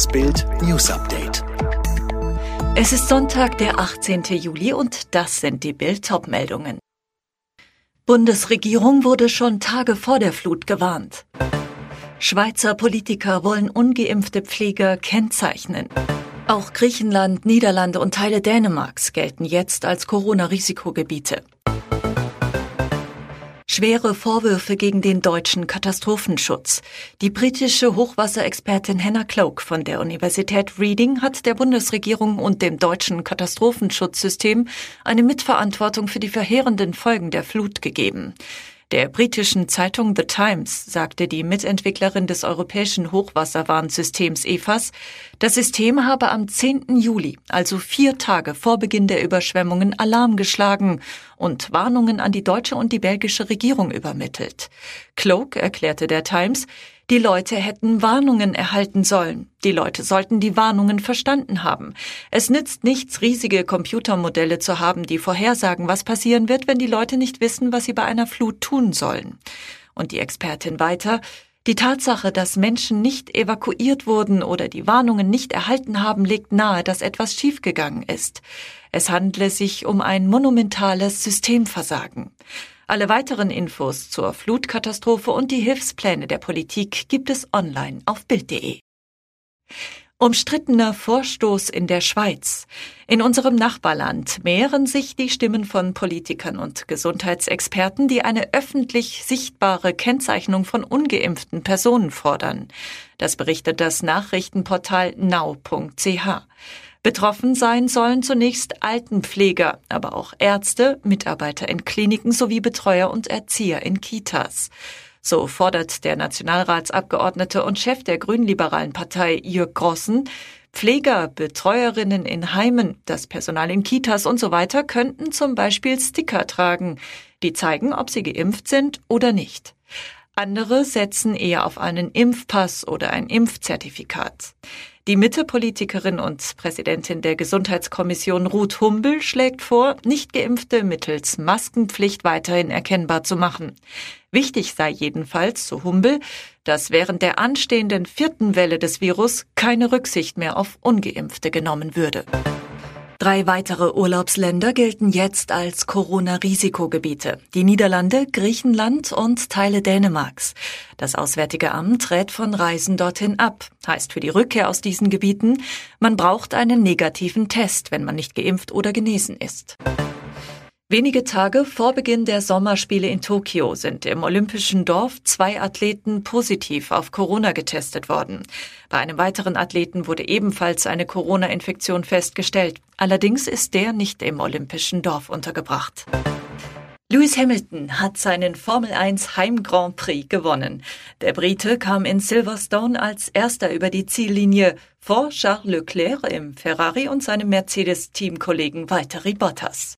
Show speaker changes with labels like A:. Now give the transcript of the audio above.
A: Das Bild News Update.
B: Es ist Sonntag, der 18. Juli und das sind die Bild meldungen Bundesregierung wurde schon Tage vor der Flut gewarnt. Schweizer Politiker wollen ungeimpfte Pfleger kennzeichnen. Auch Griechenland, Niederlande und Teile Dänemarks gelten jetzt als Corona-Risikogebiete. Schwere Vorwürfe gegen den deutschen Katastrophenschutz. Die britische Hochwasserexpertin Hannah Cloak von der Universität Reading hat der Bundesregierung und dem deutschen Katastrophenschutzsystem eine Mitverantwortung für die verheerenden Folgen der Flut gegeben. Der britischen Zeitung The Times sagte die Mitentwicklerin des europäischen Hochwasserwarnsystems EFAS, das System habe am 10. Juli, also vier Tage vor Beginn der Überschwemmungen, Alarm geschlagen und Warnungen an die deutsche und die belgische Regierung übermittelt. Cloak erklärte der Times, die Leute hätten Warnungen erhalten sollen. Die Leute sollten die Warnungen verstanden haben. Es nützt nichts, riesige Computermodelle zu haben, die vorhersagen, was passieren wird, wenn die Leute nicht wissen, was sie bei einer Flut tun sollen. Und die Expertin weiter, die Tatsache, dass Menschen nicht evakuiert wurden oder die Warnungen nicht erhalten haben, legt nahe, dass etwas schiefgegangen ist. Es handle sich um ein monumentales Systemversagen. Alle weiteren Infos zur Flutkatastrophe und die Hilfspläne der Politik gibt es online auf Bild.de. Umstrittener Vorstoß in der Schweiz. In unserem Nachbarland mehren sich die Stimmen von Politikern und Gesundheitsexperten, die eine öffentlich sichtbare Kennzeichnung von ungeimpften Personen fordern. Das berichtet das Nachrichtenportal now.ch. Betroffen sein sollen zunächst Altenpfleger, aber auch Ärzte, Mitarbeiter in Kliniken sowie Betreuer und Erzieher in Kitas. So fordert der Nationalratsabgeordnete und Chef der grünliberalen Partei Jörg Grossen, Pfleger, Betreuerinnen in Heimen, das Personal in Kitas und so weiter könnten zum Beispiel Sticker tragen, die zeigen, ob sie geimpft sind oder nicht. Andere setzen eher auf einen Impfpass oder ein Impfzertifikat. Die Mitte-Politikerin und Präsidentin der Gesundheitskommission Ruth Humbel schlägt vor, Nichtgeimpfte mittels Maskenpflicht weiterhin erkennbar zu machen. Wichtig sei jedenfalls, so Humbel, dass während der anstehenden vierten Welle des Virus keine Rücksicht mehr auf Ungeimpfte genommen würde. Drei weitere Urlaubsländer gelten jetzt als Corona-Risikogebiete. Die Niederlande, Griechenland und Teile Dänemarks. Das Auswärtige Amt rät von Reisen dorthin ab. Heißt für die Rückkehr aus diesen Gebieten, man braucht einen negativen Test, wenn man nicht geimpft oder genesen ist. Wenige Tage vor Beginn der Sommerspiele in Tokio sind im Olympischen Dorf zwei Athleten positiv auf Corona getestet worden. Bei einem weiteren Athleten wurde ebenfalls eine Corona-Infektion festgestellt. Allerdings ist der nicht im Olympischen Dorf untergebracht. Lewis Hamilton hat seinen Formel 1 Heim Grand Prix gewonnen. Der Brite kam in Silverstone als erster über die Ziellinie vor Charles Leclerc im Ferrari und seinem Mercedes-Teamkollegen Valtteri Bottas.